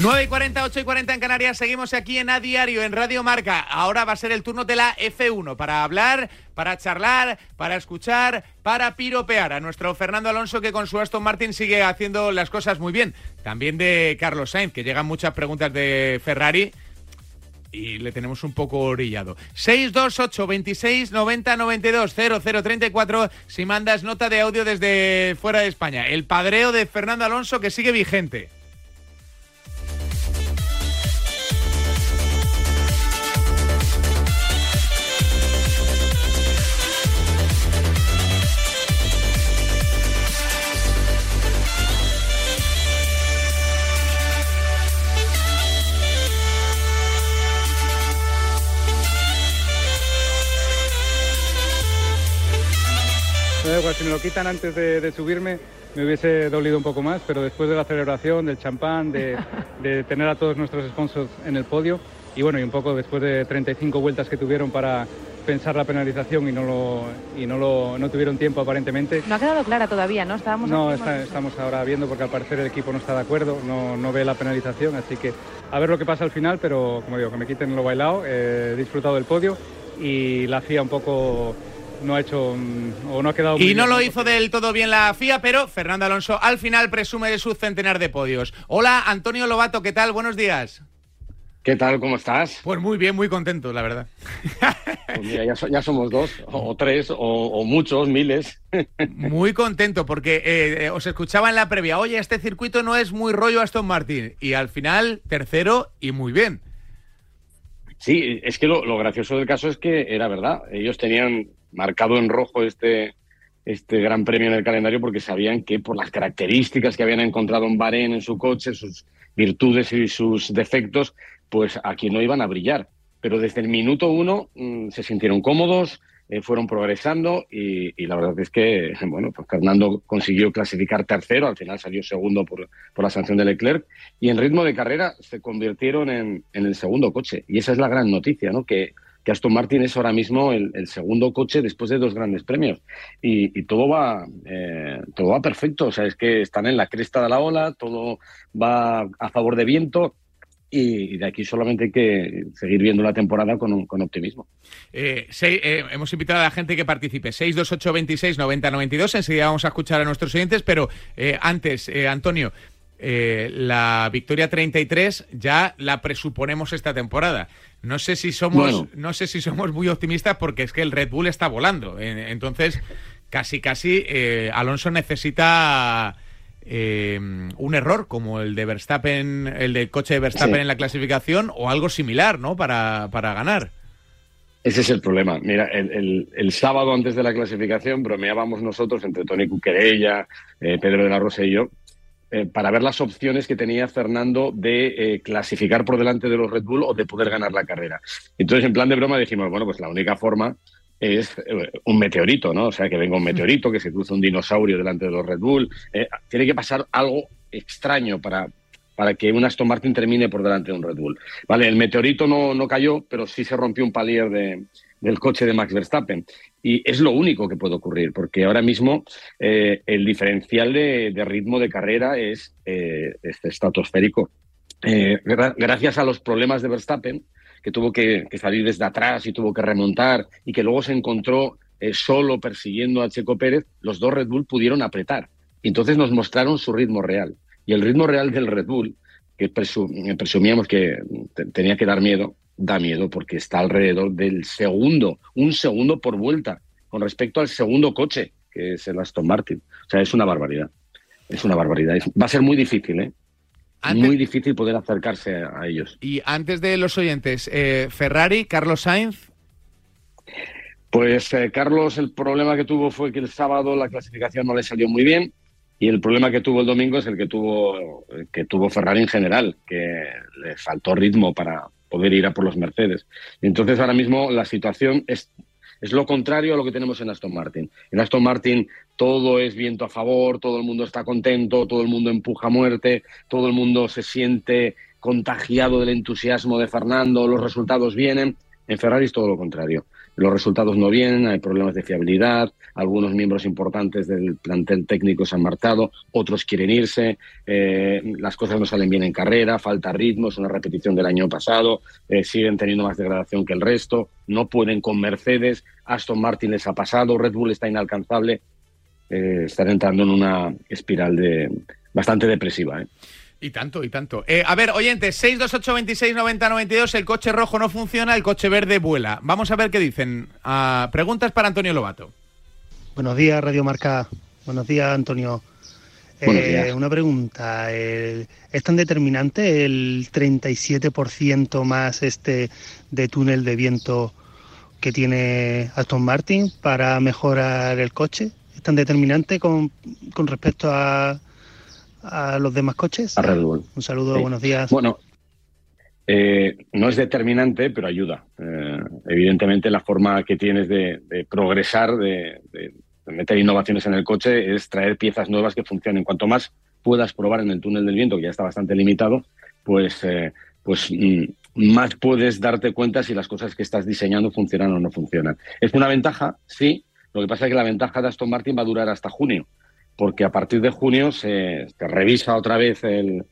9 y 40, 8 y 40 en Canarias, seguimos aquí en A Diario, en Radio Marca. Ahora va a ser el turno de la F1 para hablar, para charlar, para escuchar, para piropear a nuestro Fernando Alonso que con su Aston Martin sigue haciendo las cosas muy bien. También de Carlos Sainz, que llegan muchas preguntas de Ferrari y le tenemos un poco orillado. 628 26 90 92 0034 si mandas nota de audio desde fuera de España. El padreo de Fernando Alonso que sigue vigente. Lo quitan antes de, subirme me hubiese dolido un poco más, pero después de la celebración, del champán, de, tener a todos nuestros sponsors en el podio y bueno, y un poco después de 35 vueltas que tuvieron para pensar la penalización y no lo y no lo no tuvieron tiempo aparentemente. No ha quedado clara todavía, ¿no? Estábamos No, estamos ahora viendo porque al parecer el equipo no está de acuerdo, no, no ve la penalización, así que a ver lo que pasa al final, pero como digo, que me quiten lo bailado, he disfrutado del podio y la FIA un poco no ha hecho mm, o no ha quedado y no lo hizo del todo bien la FIA pero Fernando Alonso al final presume de su centenar de podios hola Antonio Lobato qué tal buenos días ¿Qué tal? ¿Cómo estás? Pues muy bien, muy contento, la verdad. Pues mira, ya, somos dos, o, tres, o, muchos, miles. Muy contento, porque eh, eh, os escuchaba en la previa, oye, este circuito no es muy rollo Aston Martin. Y al final, tercero y muy bien. Sí, es que lo gracioso del caso es que era verdad. Ellos tenían marcado en rojo este, este gran premio en el calendario porque sabían que por las características que habían encontrado en Bahrein en su coche, sus virtudes y sus defectos, pues aquí no iban a brillar. Pero desde el minuto uno mm, se sintieron cómodos, eh, fueron progresando y, la verdad es que, bueno, pues Fernando consiguió clasificar tercero, al final salió segundo por, por, la sanción de Leclerc y en ritmo de carrera se convirtieron en, en el segundo coche. Y esa es la gran noticia, ¿no? Que que Aston Martin es ahora mismo el, segundo coche después de dos grandes premios. Y, todo va eh, todo va perfecto. O sea, es que están en la cresta de la ola, todo va a favor de viento. Y de aquí solamente hay que seguir viendo la temporada con, con optimismo. Eh, eh, hemos invitado a la gente que participe. 628 26 90 92. Enseguida vamos a escuchar a nuestros oyentes, pero antes, Antonio, la victoria 33 ya la presuponemos esta temporada. No sé si somos, no sé si somos muy optimistas porque es que el Red Bull está volando. Entonces, casi casi eh, Alonso necesita eh, un error como el de Verstappen, el del coche de Verstappen en la clasificación o algo similar, ¿no? Para, para ganar. Ese es el problema. Mira, el, el, sábado antes de la clasificación bromeábamos nosotros entre Tony Cuquerella, eh, Pedro de la Rosa y yo eh, para ver las opciones que tenía Fernando de eh, clasificar por delante de los Red Bull o de poder ganar la carrera. Entonces, en plan de broma, dijimos, bueno, pues la única forma es eh, un meteorito, ¿no? O sea, que venga un meteorito, que se cruce un dinosaurio delante de los Red Bull. tiene que pasar algo extraño para, para que un Aston Martin termine por delante de un Red Bull. Vale, el meteorito no, no cayó, pero sí se rompió un palier de, del coche de Max Verstappen. Y es lo único que puede ocurrir, porque ahora mismo eh, el diferencial de, ritmo de carrera es eh, este estratosférico. Eh, gracias a los problemas de Verstappen, que tuvo que, salir desde atrás y tuvo que remontar, y que luego se encontró solo persiguiendo a Checo Pérez, los dos Red Bull pudieron apretar. Entonces nos mostraron su ritmo real. Y el ritmo real del Red Bull, que presumíamos que tenía que dar miedo, da miedo porque está alrededor del segundo, un segundo por vuelta con respecto al segundo coche, que es el Aston Martin. O sea, es una barbaridad. Es una barbaridad. va a ser muy difícil, ¿eh? muy difícil poder acercarse a, ellos. Y antes de los oyentes, eh, Ferrari, Carlos Sainz. Pues eh, Carlos, el problema que tuvo fue que el sábado la clasificación no le salió muy bien. Y el problema que tuvo el domingo es el que tuvo, que tuvo Ferrari en general, que le faltó ritmo para, poder ir a por los Mercedes. Entonces ahora mismo la situación es, es lo contrario a lo que tenemos en Aston Martin. En Aston Martin todo es viento a favor, todo el mundo está contento, todo el mundo empuja a muerte, todo el mundo se siente contagiado del entusiasmo de Fernando, los resultados vienen. En Ferrari es todo lo contrario. Los resultados no vienen, hay problemas de fiabilidad, algunos miembros importantes del plantel técnico se han marchado, otros quieren irse, eh, las cosas no salen bien en carrera, falta ritmo, es una repetición del año pasado, eh, siguen teniendo más degradación que el resto, no pueden con Mercedes, Aston Martin les ha pasado, Red Bull está inalcanzable, eh, están entrando en una espiral de bastante depresiva. ¿eh? Y tanto, y tanto. Eh, a ver, oyentes, 628 26 90 92, el coche rojo no funciona, el coche verde vuela. Vamos a ver qué dicen. Ah, preguntas para Antonio Lobato. Buenos días, Radio Marca. Buenos días, Antonio. Eh, una pregunta. ¿Es tan determinante el 37% más este de túnel de viento que tiene Aston Martin para mejorar el coche? ¿Es tan determinante con, con respecto a, a los demás coches? A Red Bull. Un saludo, buenos días. Bueno, eh, no es determinante, pero ayuda. Eh, evidentemente, la forma que tienes de, progresar, de, meter innovaciones en el coche, es traer piezas nuevas que funcionen. Cuanto más puedas probar en el túnel del viento, que ya está bastante limitado, pues, eh, pues mm, más puedes darte cuenta si las cosas que estás diseñando funcionan o no funcionan. Es una ventaja, sí. Lo que pasa es que la ventaja de Aston Martin va a durar hasta junio porque a partir de junio se, revisa otra vez el,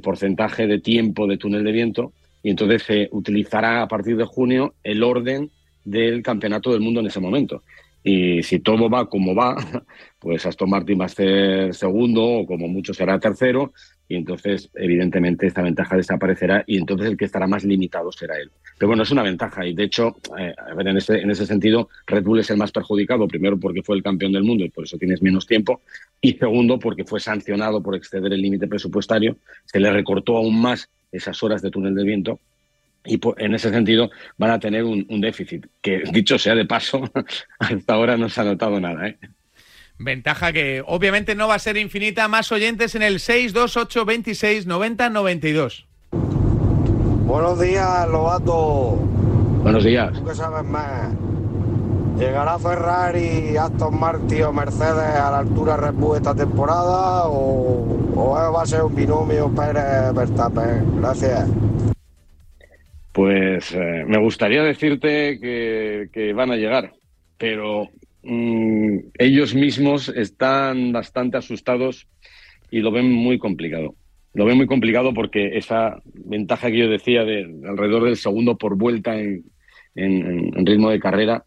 porcentaje de tiempo de túnel de viento y entonces se utilizará a partir de junio el orden del campeonato del mundo en ese momento. Y si todo va como va, pues Aston Martin va a ser segundo o como mucho será tercero y entonces evidentemente esta ventaja desaparecerá y entonces el que estará más limitado será él. Pero bueno, es una ventaja y de hecho, eh, a ver, en ese, en ese sentido, Red Bull es el más perjudicado, primero porque fue el campeón del mundo y por eso tienes menos tiempo y segundo porque fue sancionado por exceder el límite presupuestario, se le recortó aún más esas horas de túnel de viento y en ese sentido van a tener un, un déficit, que dicho sea de paso, hasta ahora no se ha notado nada. ¿eh? Ventaja que obviamente no va a ser infinita. Más oyentes en el 628 26 90 92. Buenos días, Lobato. Buenos días. ¿Tú qué sabes más? ¿Llegará Ferrari, Aston Martin o Mercedes a la altura Red Bull esta temporada o, va a ser un binomio Pérez-Verstappen? Gracias. Pues eh, me gustaría decirte que, que, van a llegar, pero Mm, ellos mismos están bastante asustados y lo ven muy complicado. Lo ven muy complicado porque esa ventaja que yo decía de alrededor del segundo por vuelta en, ritmo de carrera,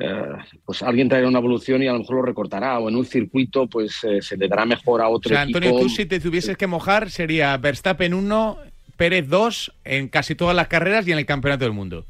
eh, pues alguien traerá una evolución y a lo mejor lo recortará o en un circuito pues eh, se le dará mejor a otro o sea, Antonio, tú si te tuvieses que mojar sería Verstappen 1, Pérez 2 en casi todas las carreras y en el Campeonato del Mundo.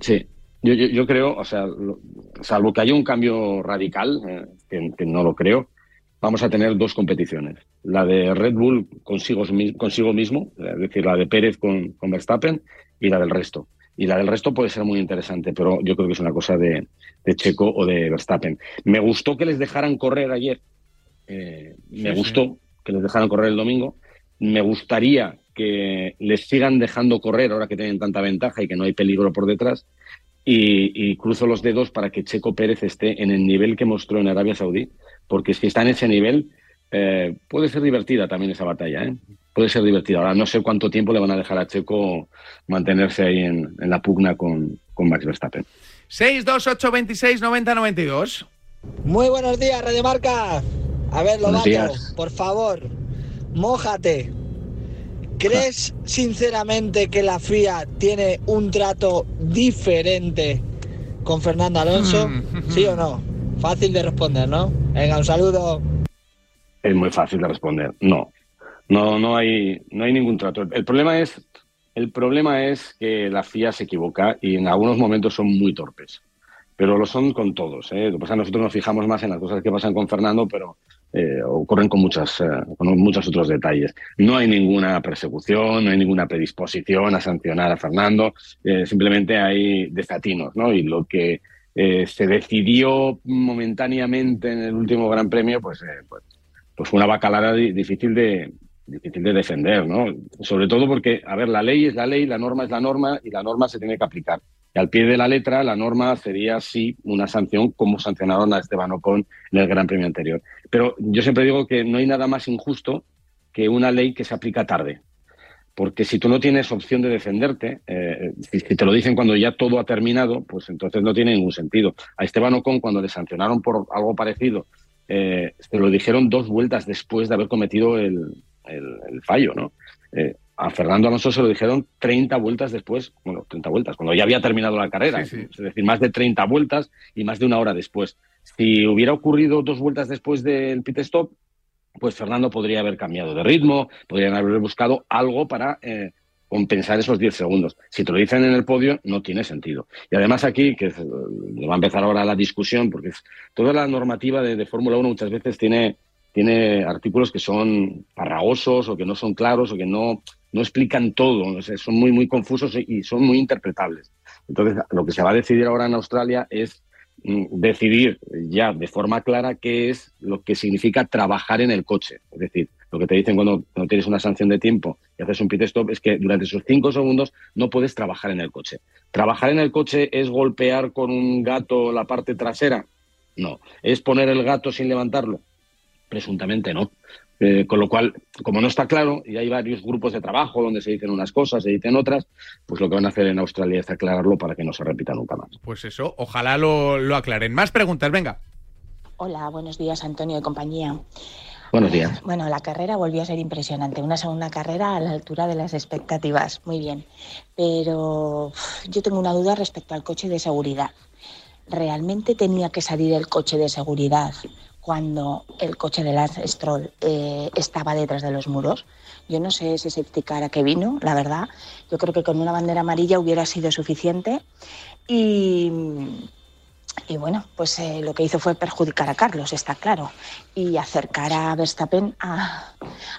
Sí, yo, yo, creo, o sea, salvo que haya un cambio radical, eh, que, no lo creo, vamos a tener dos competiciones. La de Red Bull consigo, consigo mismo, es decir, la de Pérez con, con, Verstappen, y la del resto. Y la del resto puede ser muy interesante, pero yo creo que es una cosa de, Checo o de Verstappen. Me gustó que les dejaran correr ayer. Eh, me gustó que les dejaran correr el domingo. Me gustaría que les sigan dejando correr ahora que tienen tanta ventaja y que no hay peligro por detrás y, cruzo los dedos para que Checo Pérez esté en el nivel que mostró en Arabia Saudí, porque si está en ese nivel, eh, puede ser divertida también esa batalla, ¿eh? puede ser divertida. Ahora no sé cuánto tiempo le van a dejar a Checo mantenerse ahí en, la pugna con, con, Max Verstappen. 628 26 90 92. Muy buenos días, Radio Marca. A ver, lo por favor, mójate. ¿Crees sinceramente que la FIA tiene un trato diferente con Fernando Alonso? Mm. ¿Sí o no? Fácil de responder, ¿no? Venga, un saludo. Es muy fácil de responder. No. No, no hay, no hay ningún trato. El problema es, el problema es que la FIA se equivoca y en algunos momentos son muy torpes. Pero lo son con todos. ¿eh? nosotros nos fijamos más en las cosas que pasan con Fernando, pero eh, ocurren con, muchas, eh, con muchos otros detalles. No hay ninguna persecución, no hay ninguna predisposición a sancionar a Fernando, eh, simplemente hay desatinos, ¿no? Y lo que se decidió momentáneamente en el último Gran Premio, pues, pues, pues, fue una bacalada difícil de, difícil de defender, ¿no? Sobre todo porque, a ver, la ley es la ley, la norma es la norma y la norma se tiene que aplicar. Y al pie de la letra, la norma sería sí una sanción como sancionaron a Esteban Ocon en el Gran Premio anterior. Pero yo siempre digo que no hay nada más injusto que una ley que se aplica tarde. porque si tú no tienes opción de defenderte, eh, si, te lo dicen cuando ya todo ha terminado, pues entonces no tiene ningún sentido. A Esteban Ocon, cuando le sancionaron por algo parecido, eh, se lo dijeron dos vueltas después de haber cometido el, fallo, ¿no? Eh, a Fernando Alonso se lo dijeron 30 vueltas después, bueno, 30 vueltas, cuando ya había terminado la carrera, es decir, más de 30 vueltas y más de una hora después. Si hubiera ocurrido dos vueltas después del pit stop, pues Fernando podría haber cambiado de ritmo, podrían haber buscado algo para eh, compensar esos 10 segundos. Si te lo dicen en el podio, no tiene sentido. Y además aquí, que va a empezar ahora la discusión, porque toda la normativa de, Fórmula 1 muchas veces tiene, tiene artículos que son farragosos o que no son claros o que no, no explican todo, son muy, muy confusos y son muy interpretables. Entonces, lo que se va a decidir ahora en Australia es Mm, decidir ya de forma clara qué es lo que significa trabajar en el coche. Es decir, lo que te dicen cuando, tienes una sanción de tiempo y haces un pit stop es que durante esos cinco segundos no puedes trabajar en el coche. ¿Trabajar en el coche es golpear con un gato la parte trasera? No. ¿Es poner el gato sin levantarlo? Presuntamente no. Eh, con lo cual, como no está claro, y hay varios grupos de trabajo donde se dicen unas cosas, se dicen otras, pues lo que van a hacer en Australia es aclararlo para que no se repita nunca más. Pues eso, ojalá lo, lo aclaren. Más preguntas, venga. Hola, buenos días, Antonio de compañía. Buenos días. Bueno, la carrera volvió a ser impresionante. Una segunda carrera a la altura de las expectativas. Muy bien. Pero yo tengo una duda respecto al coche de seguridad. ¿Realmente tenía que salir el coche de seguridad cuando el coche de Lance Stroll eh, estaba detrás de los muros. Yo no sé safety car a qué vino, la verdad. Yo creo que con una bandera amarilla hubiera sido suficiente. Y, y bueno, pues eh, lo que hizo fue perjudicar a Carlos, está claro, y acercar a Verstappen a,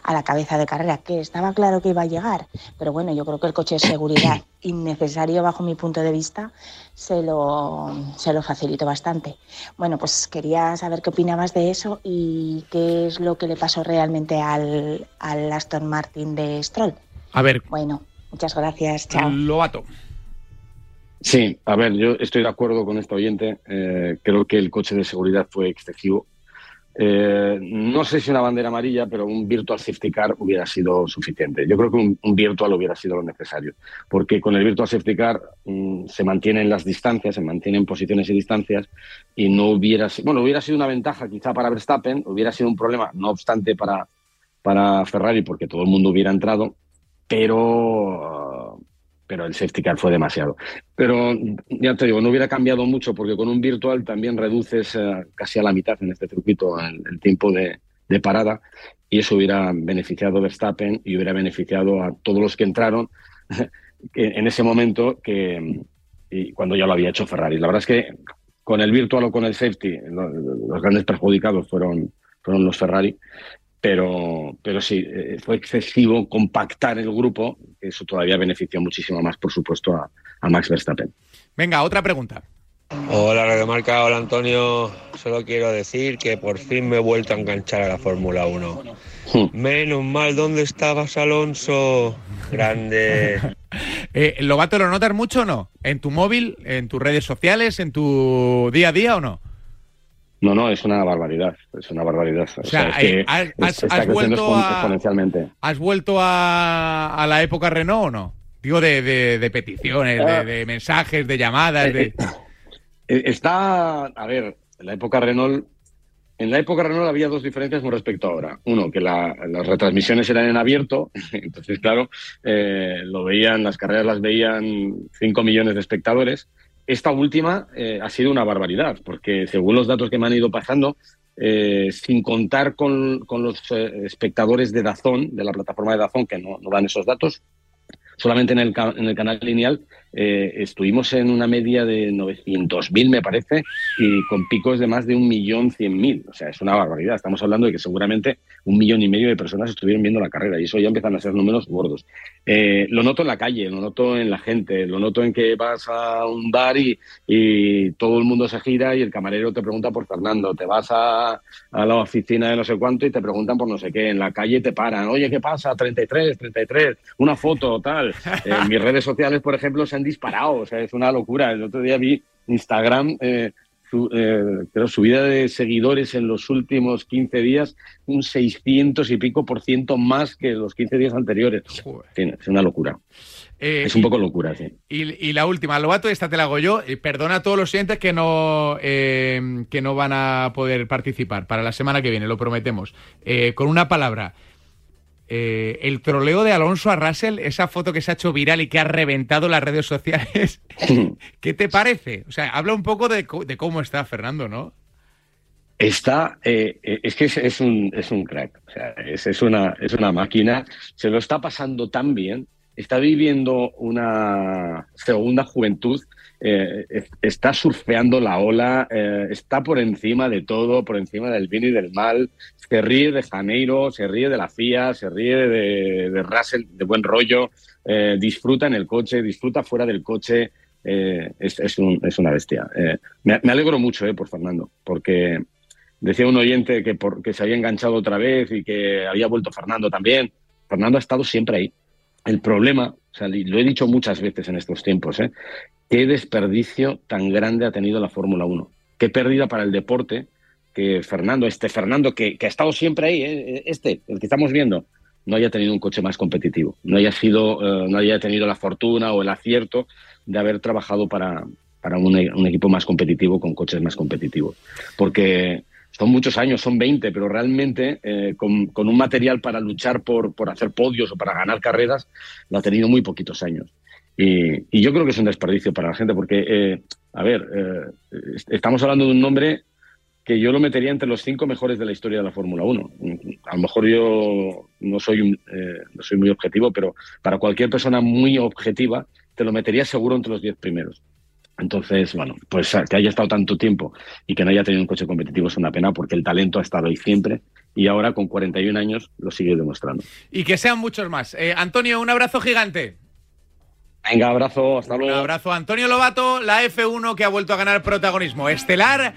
a, la cabeza de carrera, que estaba claro que iba a llegar, pero bueno, yo creo que el coche de seguridad innecesario bajo mi punto de vista se lo, se lo facilitó bastante. Bueno, pues quería saber qué opinabas de eso y qué es lo que le pasó realmente al, al Aston Martin de Stroll. A ver. Bueno, muchas gracias, chao. Lobato. Sí, a ver, yo estoy de acuerdo con este oyente. Eh, creo que el coche de seguridad fue excesivo. Eh, no sé si una bandera amarilla, pero un virtual safety car hubiera sido suficiente. Yo creo que un, virtual hubiera sido lo necesario, porque con el virtual safety car mm, se mantienen las distancias, se mantienen posiciones y distancias, y no hubiera sido, bueno, hubiera sido una ventaja quizá para Verstappen, hubiera sido un problema, no obstante, para, para Ferrari, porque todo el mundo hubiera entrado, pero pero el safety car fue demasiado. Pero ya te digo, no hubiera cambiado mucho porque con un virtual también reduces eh, casi a la mitad en este circuito el, tiempo de, parada y eso hubiera beneficiado a Verstappen y hubiera beneficiado a todos los que entraron en ese momento que y cuando ya lo había hecho Ferrari. La verdad es que con el virtual o con el safety los, grandes perjudicados fueron, fueron los Ferrari pero, pero sí, eh, fue excesivo compactar el grupo, eso todavía benefició muchísimo más, por supuesto, a, Max Verstappen. Venga, otra pregunta. Hola, Radio Marca, hola Antonio. Solo quiero decir que por fin me he vuelto a enganchar a la Fórmula 1. Hmm. Menos mal, ¿dónde estabas, Alonso? Grande. eh, ¿Lobato lo notas mucho o no? ¿En tu móvil, en tus redes sociales, en tu día a día o no? No, no, es una barbaridad, es una barbaridad. O, sea, has, vuelto a, exponencialmente. ¿Has vuelto a, la época Renault o no? Digo, de, peticiones, ah. de, mensajes, de llamadas. Eh, eh, está, a ver, en la época Renault, en la época Renault había dos diferencias con respecto a ahora. Uno, que las retransmisiones eran en abierto, entonces, claro, eh, lo veían, las carreras las veían 5 millones de espectadores, esta última eh, ha sido una barbaridad, porque según los datos que me han ido pasando, eh, sin contar con, los eh, espectadores de Dazón, de la plataforma de Dazón, que no, no dan esos datos, solamente en el, en el canal lineal eh, estuvimos en una media de 900.000, me parece, y con picos de más de un millón cien mil. O sea, es una barbaridad. Estamos hablando de que seguramente un millón y medio de personas estuvieron viendo la carrera y eso ya empiezan a ser números gordos. Eh, lo noto en la calle, lo noto en la gente, lo noto en que vas a un bar y, todo el mundo se gira y el camarero te pregunta por Fernando, te vas a, la oficina de no sé cuánto y te preguntan por no sé qué, en la calle te paran, oye, ¿qué pasa? 33, 33, una foto, tal. En mis redes sociales, por ejemplo, se han disparado, o sea, es una locura. El otro día vi Instagram, eh, su, eh, subida de seguidores en los últimos 15 días un 600 y pico por ciento más que los 15 días anteriores. es una locura. Eh, es un poco locura, sí. Y, la última, Lobato, esta te la hago yo. Perdona a todos los siguientes que no, eh, que no van a poder participar para la semana que viene, lo prometemos. con una palabra, eh, el troleo de Alonso a Russell, esa foto que se ha hecho viral y que ha reventado las redes sociales, ¿qué te parece? O sea, habla un poco de, cómo está Fernando, ¿no? Está, eh, eh, es que es, un, es un crack, o sea, es, una, es una máquina, se lo está pasando tan bien, está viviendo una segunda juventud eh, está surfeando la ola, eh, está por encima de todo, por encima del bien y del mal, se ríe de Janeiro, se ríe de la FIA, se ríe de, Russell, de buen rollo, eh, disfruta en el coche, disfruta fuera del coche, es, una bestia. Me, alegro mucho por Fernando, porque decía un oyente que, que se había enganchado otra vez y que había vuelto Fernando también. Fernando ha estado siempre ahí. El problema, lo he dicho muchas veces en estos tiempos, ¿eh? qué desperdicio tan grande ha tenido la Fórmula 1. Qué pérdida para el deporte que Fernando, este Fernando que, ha estado siempre ahí, ¿eh? este, el que estamos viendo, no haya tenido un coche más competitivo, no haya sido, eh, no haya tenido la fortuna o el acierto de haber trabajado para, para un, equipo más competitivo con coches más competitivos. Porque son muchos años, son 20, pero realmente eh, con, un material para luchar por, por hacer podios o para ganar carreras, lo ha tenido muy poquitos años. Y, yo creo que es un desperdicio para la gente, porque, eh, a ver, eh, estamos hablando de un nombre que yo lo metería entre los cinco mejores de la historia de la Fórmula 1. A lo mejor yo no soy, eh, no soy muy objetivo, pero para cualquier persona muy objetiva, te lo metería seguro entre los diez primeros. Entonces, bueno, pues que haya estado tanto tiempo y que no haya tenido un coche competitivo es una pena porque el talento ha estado ahí siempre y ahora con 41 años lo sigue demostrando. Y que sean muchos más. Antonio, un abrazo gigante. Venga, abrazo, hasta luego. Un abrazo Antonio Lobato, la F1 que ha vuelto a ganar protagonismo estelar